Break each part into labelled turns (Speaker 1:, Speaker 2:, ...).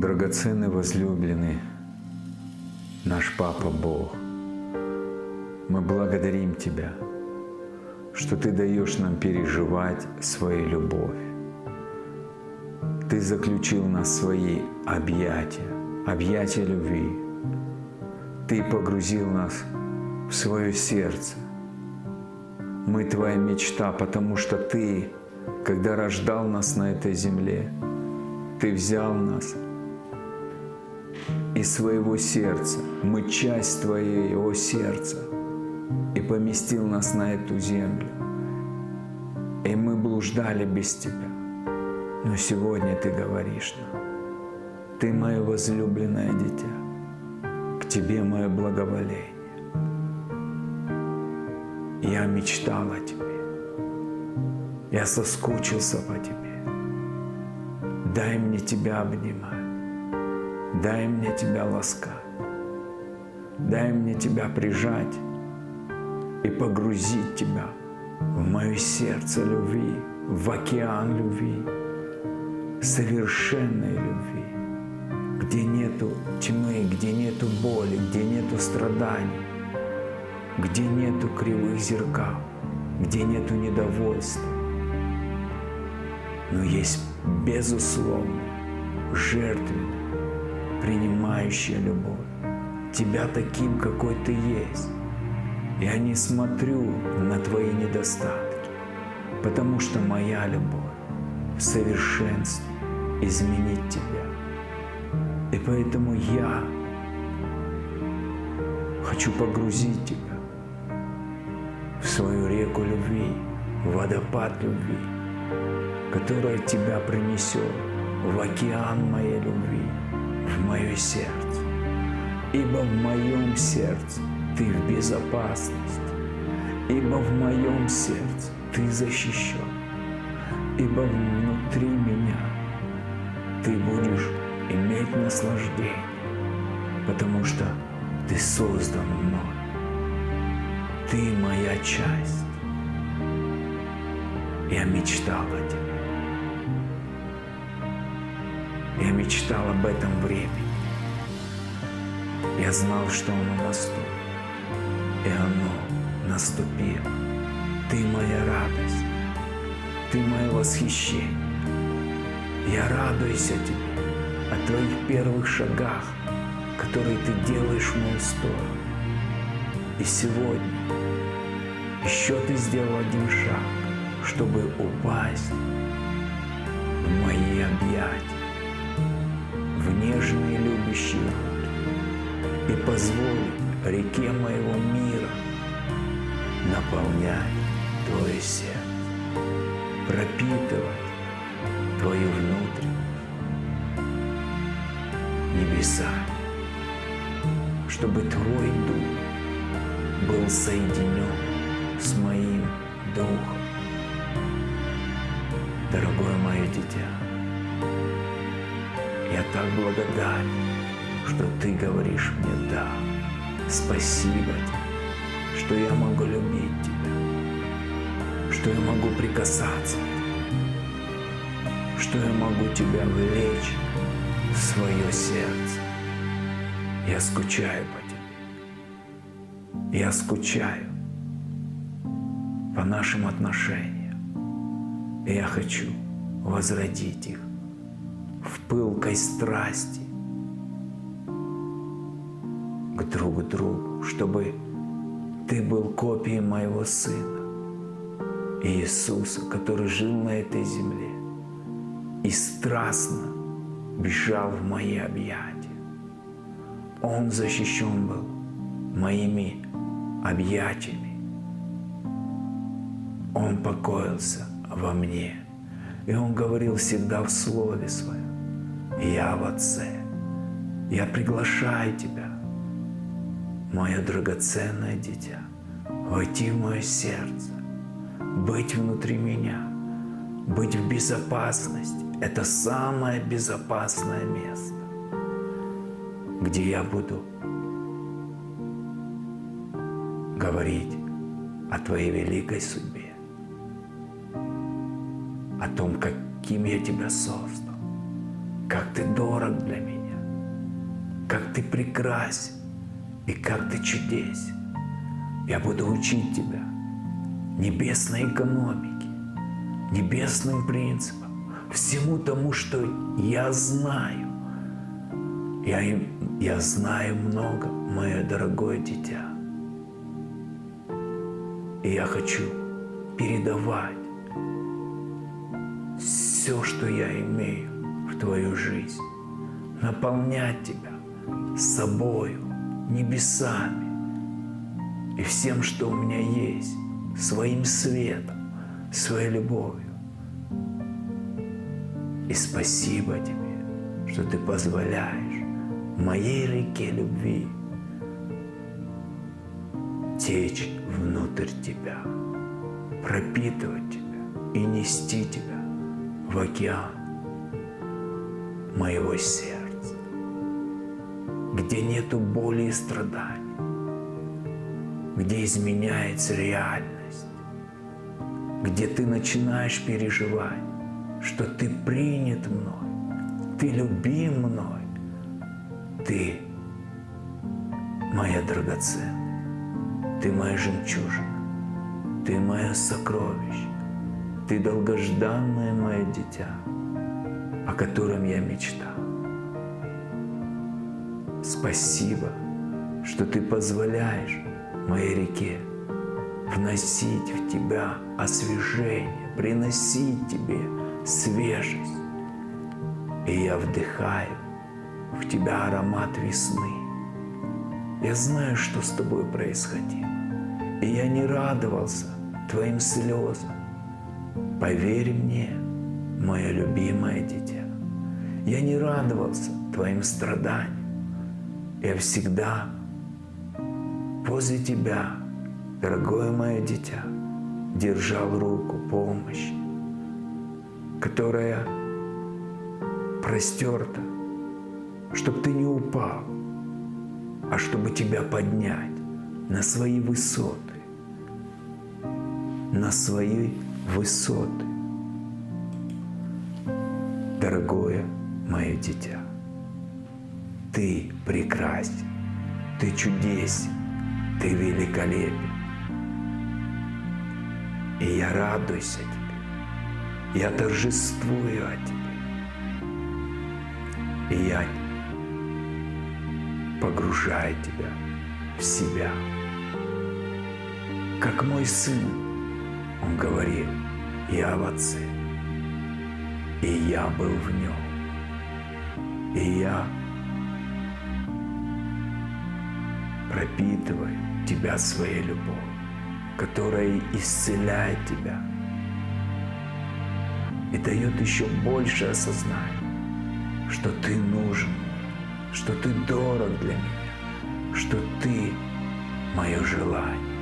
Speaker 1: драгоценный возлюбленный, наш Папа Бог, мы благодарим Тебя, что Ты даешь нам переживать свою любовь. Ты заключил нас в свои объятия, объятия любви. Ты погрузил нас в свое сердце. Мы Твоя мечта, потому что Ты, когда рождал нас на этой земле, Ты взял нас из своего сердца. Мы часть Твоего сердца и поместил нас на эту землю. И мы блуждали без Тебя. Но сегодня Ты говоришь нам, Ты мое возлюбленное дитя, к Тебе мое благоволение. Я мечтал о Тебе. Я соскучился по Тебе. Дай мне Тебя обнимать. Дай мне Тебя ласкать. Дай мне Тебя прижать и погрузить Тебя в мое сердце любви, в океан любви, совершенной любви, где нету тьмы, где нету боли, где нету страданий, где нету кривых зеркал, где нету недовольства, но есть безусловно жертвенная, принимающая любовь. Тебя таким, какой ты есть. Я не смотрю на твои недостатки, потому что моя любовь в совершенстве изменить тебя. И поэтому я хочу погрузить тебя в свою реку любви, в водопад любви, которая тебя принесет в океан моей любви, в мое сердце. Ибо в моем сердце ты в безопасности, ибо в моем сердце ты защищен, ибо внутри меня ты будешь иметь наслаждение, потому что ты создан мной. Ты моя часть. Я мечтал о тебе. Я мечтал об этом времени. Я знал, что оно наступит. И оно наступило. Ты моя радость. Ты мое восхищение. Я радуюсь о тебе, о твоих первых шагах, которые ты делаешь в мою сторону. И сегодня еще ты сделал один шаг, чтобы упасть в мои объятия, нежные любящие руки и позволить реке моего мира наполнять твое сердце, пропитывать твою внутренность небеса, чтобы твой дух был соединен с моим духом. Дорогое мое дитя, я так благодарен, что ты говоришь мне «да». Спасибо тебе, что я могу любить тебя, что я могу прикасаться что я могу тебя влечь в свое сердце. Я скучаю по тебе. Я скучаю по нашим отношениям. И я хочу возродить их в пылкой страсти к друг другу, чтобы ты был копией моего Сына Иисуса, который жил на этой земле и страстно бежал в мои объятия. Он защищен был моими объятиями. Он покоился во мне. И Он говорил всегда в Слове Своем, «Я в Отце, я приглашаю тебя, мое драгоценное дитя, войти в мое сердце, быть внутри меня, быть в безопасности. Это самое безопасное место, где я буду говорить о Твоей великой судьбе о том, каким я тебя создал, как ты дорог для меня, как ты прекрасен и как ты чудесен. Я буду учить тебя небесной экономике, небесным принципам, всему тому, что я знаю. Я, я знаю много, мое дорогое дитя. И я хочу передавать все, что я имею твою жизнь, наполнять тебя собою, небесами и всем, что у меня есть, своим светом, своей любовью. И спасибо тебе, что ты позволяешь моей реке любви течь внутрь тебя, пропитывать тебя и нести тебя в океан моего сердца, где нету боли и страданий, где изменяется реальность, где ты начинаешь переживать, что ты принят мной, ты любим мной, ты моя драгоценная, ты моя жемчужина, ты мое сокровище, ты долгожданное мое дитя, котором я мечтал. Спасибо, что ты позволяешь моей реке вносить в тебя освежение, приносить тебе свежесть. И я вдыхаю в тебя аромат весны. Я знаю, что с тобой происходило. И я не радовался твоим слезам. Поверь мне, мое любимое дитя, я не радовался твоим страданиям. Я всегда возле тебя, дорогое мое дитя, держал руку помощи, которая простерта чтобы ты не упал, а чтобы тебя поднять на свои высоты, на свои высоты. Дорогое мое дитя, ты прекрасен, ты чудесен, ты великолепен. И я радуюсь о тебе, я торжествую о тебе. И я погружает тебя в себя. Как мой сын, он говорил, я в Отце, и я был в нем, и я пропитываю тебя своей любовью, которая исцеляет тебя и дает еще больше осознания, что ты нужен что ты дорог для меня, что ты мое желание.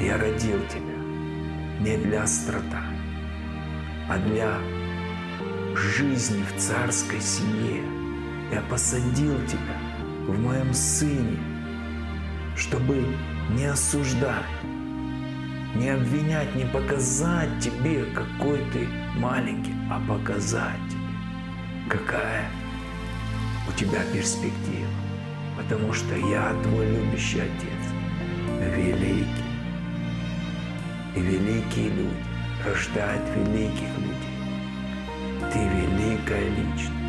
Speaker 1: Я родил тебя не для страданий, а для жизни в царской семье. Я посадил тебя в моем сыне, чтобы не осуждать, не обвинять, не показать тебе, какой ты маленький, а показать тебе, какая у тебя перспектива, потому что я твой любящий Отец, великий. И великие люди рождают великих людей. Ты великая личность.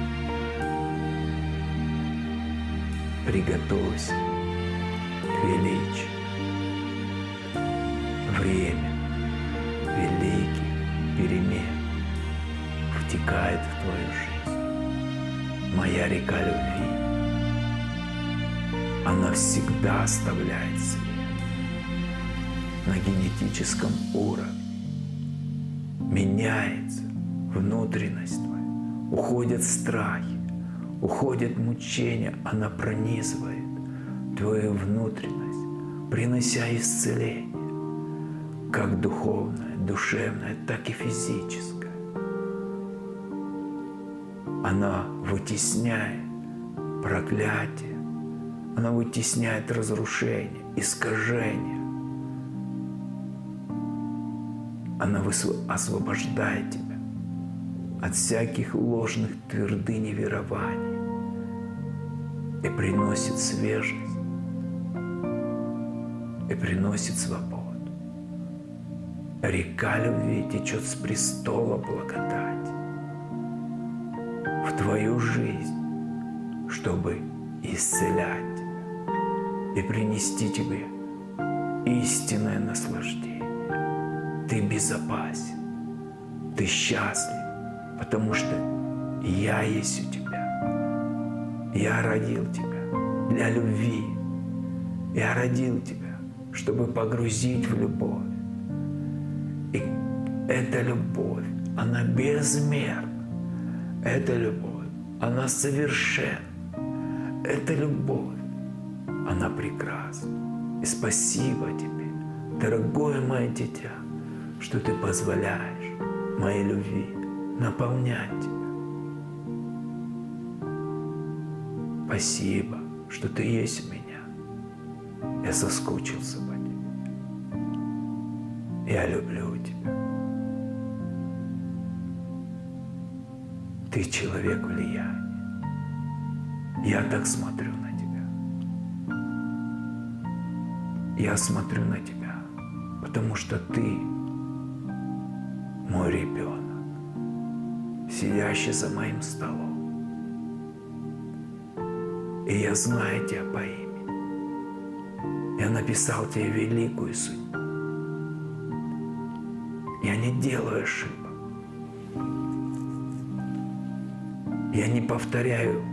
Speaker 1: Приготовься к величию. Время великих перемен втекает в твою жизнь моя река любви. Она всегда оставляет след на генетическом уровне. Меняется внутренность твоя, уходят страхи, уходят мучения, она пронизывает твою внутренность, принося исцеление, как духовное, душевное, так и физическое она вытесняет проклятие, она вытесняет разрушение, искажение. Она освобождает тебя от всяких ложных твердынь верований и приносит свежесть, и приносит свободу. Река любви течет с престола благодати в твою жизнь, чтобы исцелять и принести тебе истинное наслаждение. Ты безопасен, ты счастлив, потому что я есть у тебя. Я родил тебя для любви. Я родил тебя, чтобы погрузить в любовь. И эта любовь, она безмерна. Эта любовь, она совершенна. Эта любовь, она прекрасна. И спасибо тебе, дорогое мое дитя, что ты позволяешь моей любви наполнять Спасибо, что ты есть у меня. Я соскучился по тебе. Я люблю тебя. Ты человек влияния. Я так смотрю на тебя. Я смотрю на тебя, потому что ты мой ребенок, сидящий за моим столом. И я знаю тебя по имени. Я написал тебе великую судьбу. Я не делаю ошибок. Я не повторяю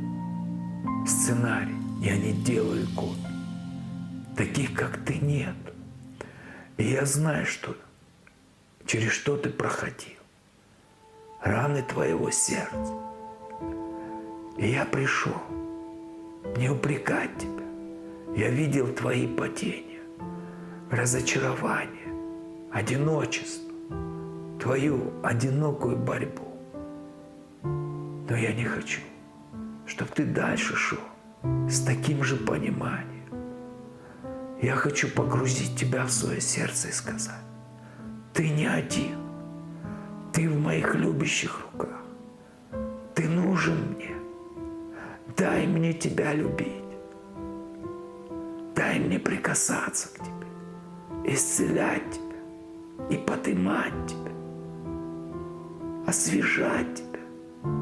Speaker 1: сценарий, я не делаю код. Таких, как ты, нет. И я знаю, что через что ты проходил. Раны твоего сердца. И я пришел не упрекать тебя. Я видел твои падения, разочарование, одиночество, твою одинокую борьбу. Но я не хочу, чтобы ты дальше шел с таким же пониманием. Я хочу погрузить тебя в свое сердце и сказать, ты не один, ты в моих любящих руках, дай мне тебя любить, дай мне прикасаться к тебе, исцелять тебя и поднимать тебя, освежать тебя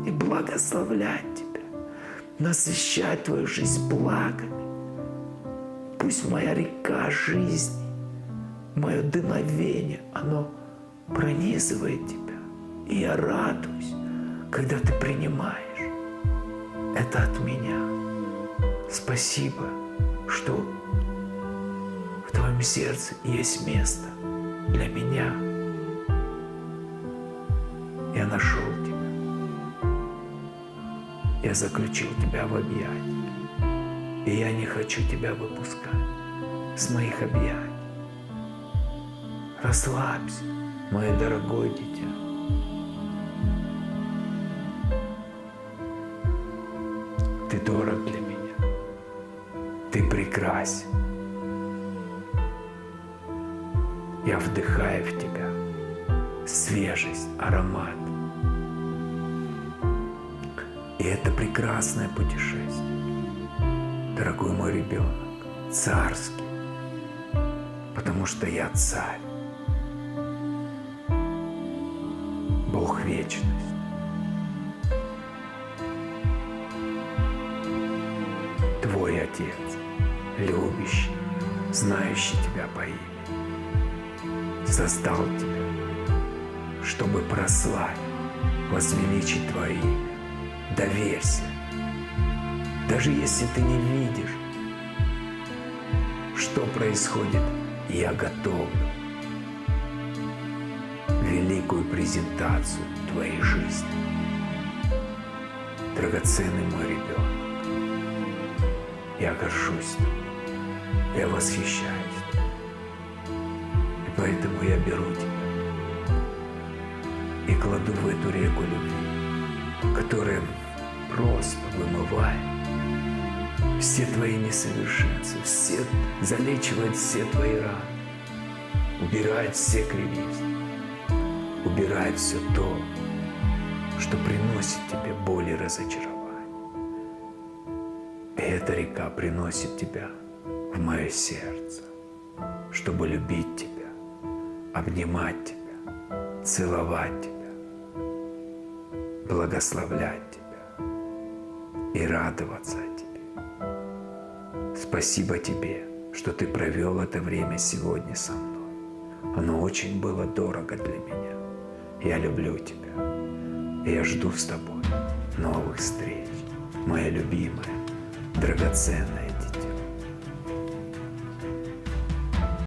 Speaker 1: и благословлять Тебя, насыщать Твою жизнь благами. Пусть моя река жизни, мое дыновение, оно пронизывает Тебя. И я радуюсь, когда Ты принимаешь это от меня. Спасибо, что в Твоем сердце есть место для меня. Я нашел Тебя. Я заключил тебя в объятия, и я не хочу тебя выпускать с моих объятий. Расслабься, мое дорогое дитя. В тебя. Свежесть, аромат. И это прекрасное путешествие, дорогой мой ребенок, царский, потому что я царь, Бог вечность. Твой Отец, любящий, знающий тебя по имени, создал тебя, чтобы прославить, возвеличить Твое имя доверься. Даже если ты не видишь, что происходит, я готовлю великую презентацию твоей жизни. Драгоценный мой ребенок, я горжусь тобой, я восхищаюсь поэтому я беру тебя и кладу в эту реку любви, которая просто вымывает все твои несовершенства, все, залечивает все твои раны, убирает все кривизны, убирает все то, что приносит тебе боль и разочарование. И эта река приносит тебя в мое сердце, чтобы любить тебя, обнимать тебя, целовать тебя, благословлять тебя и радоваться тебе. Спасибо тебе, что ты провел это время сегодня со мной. Оно очень было дорого для меня. Я люблю тебя. И я жду с тобой новых встреч, моя любимая, драгоценная